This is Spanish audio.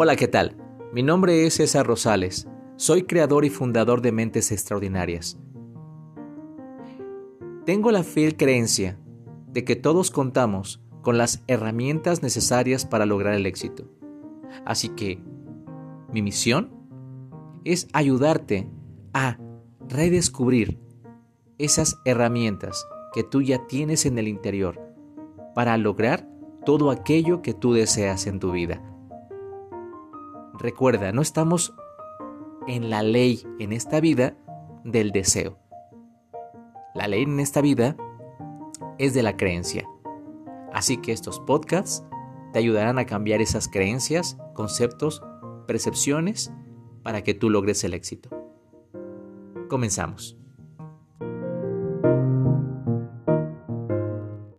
Hola, ¿qué tal? Mi nombre es César Rosales. Soy creador y fundador de Mentes Extraordinarias. Tengo la fiel creencia de que todos contamos con las herramientas necesarias para lograr el éxito. Así que mi misión es ayudarte a redescubrir esas herramientas que tú ya tienes en el interior para lograr todo aquello que tú deseas en tu vida. Recuerda, no estamos en la ley en esta vida del deseo. La ley en esta vida es de la creencia. Así que estos podcasts te ayudarán a cambiar esas creencias, conceptos, percepciones para que tú logres el éxito. Comenzamos.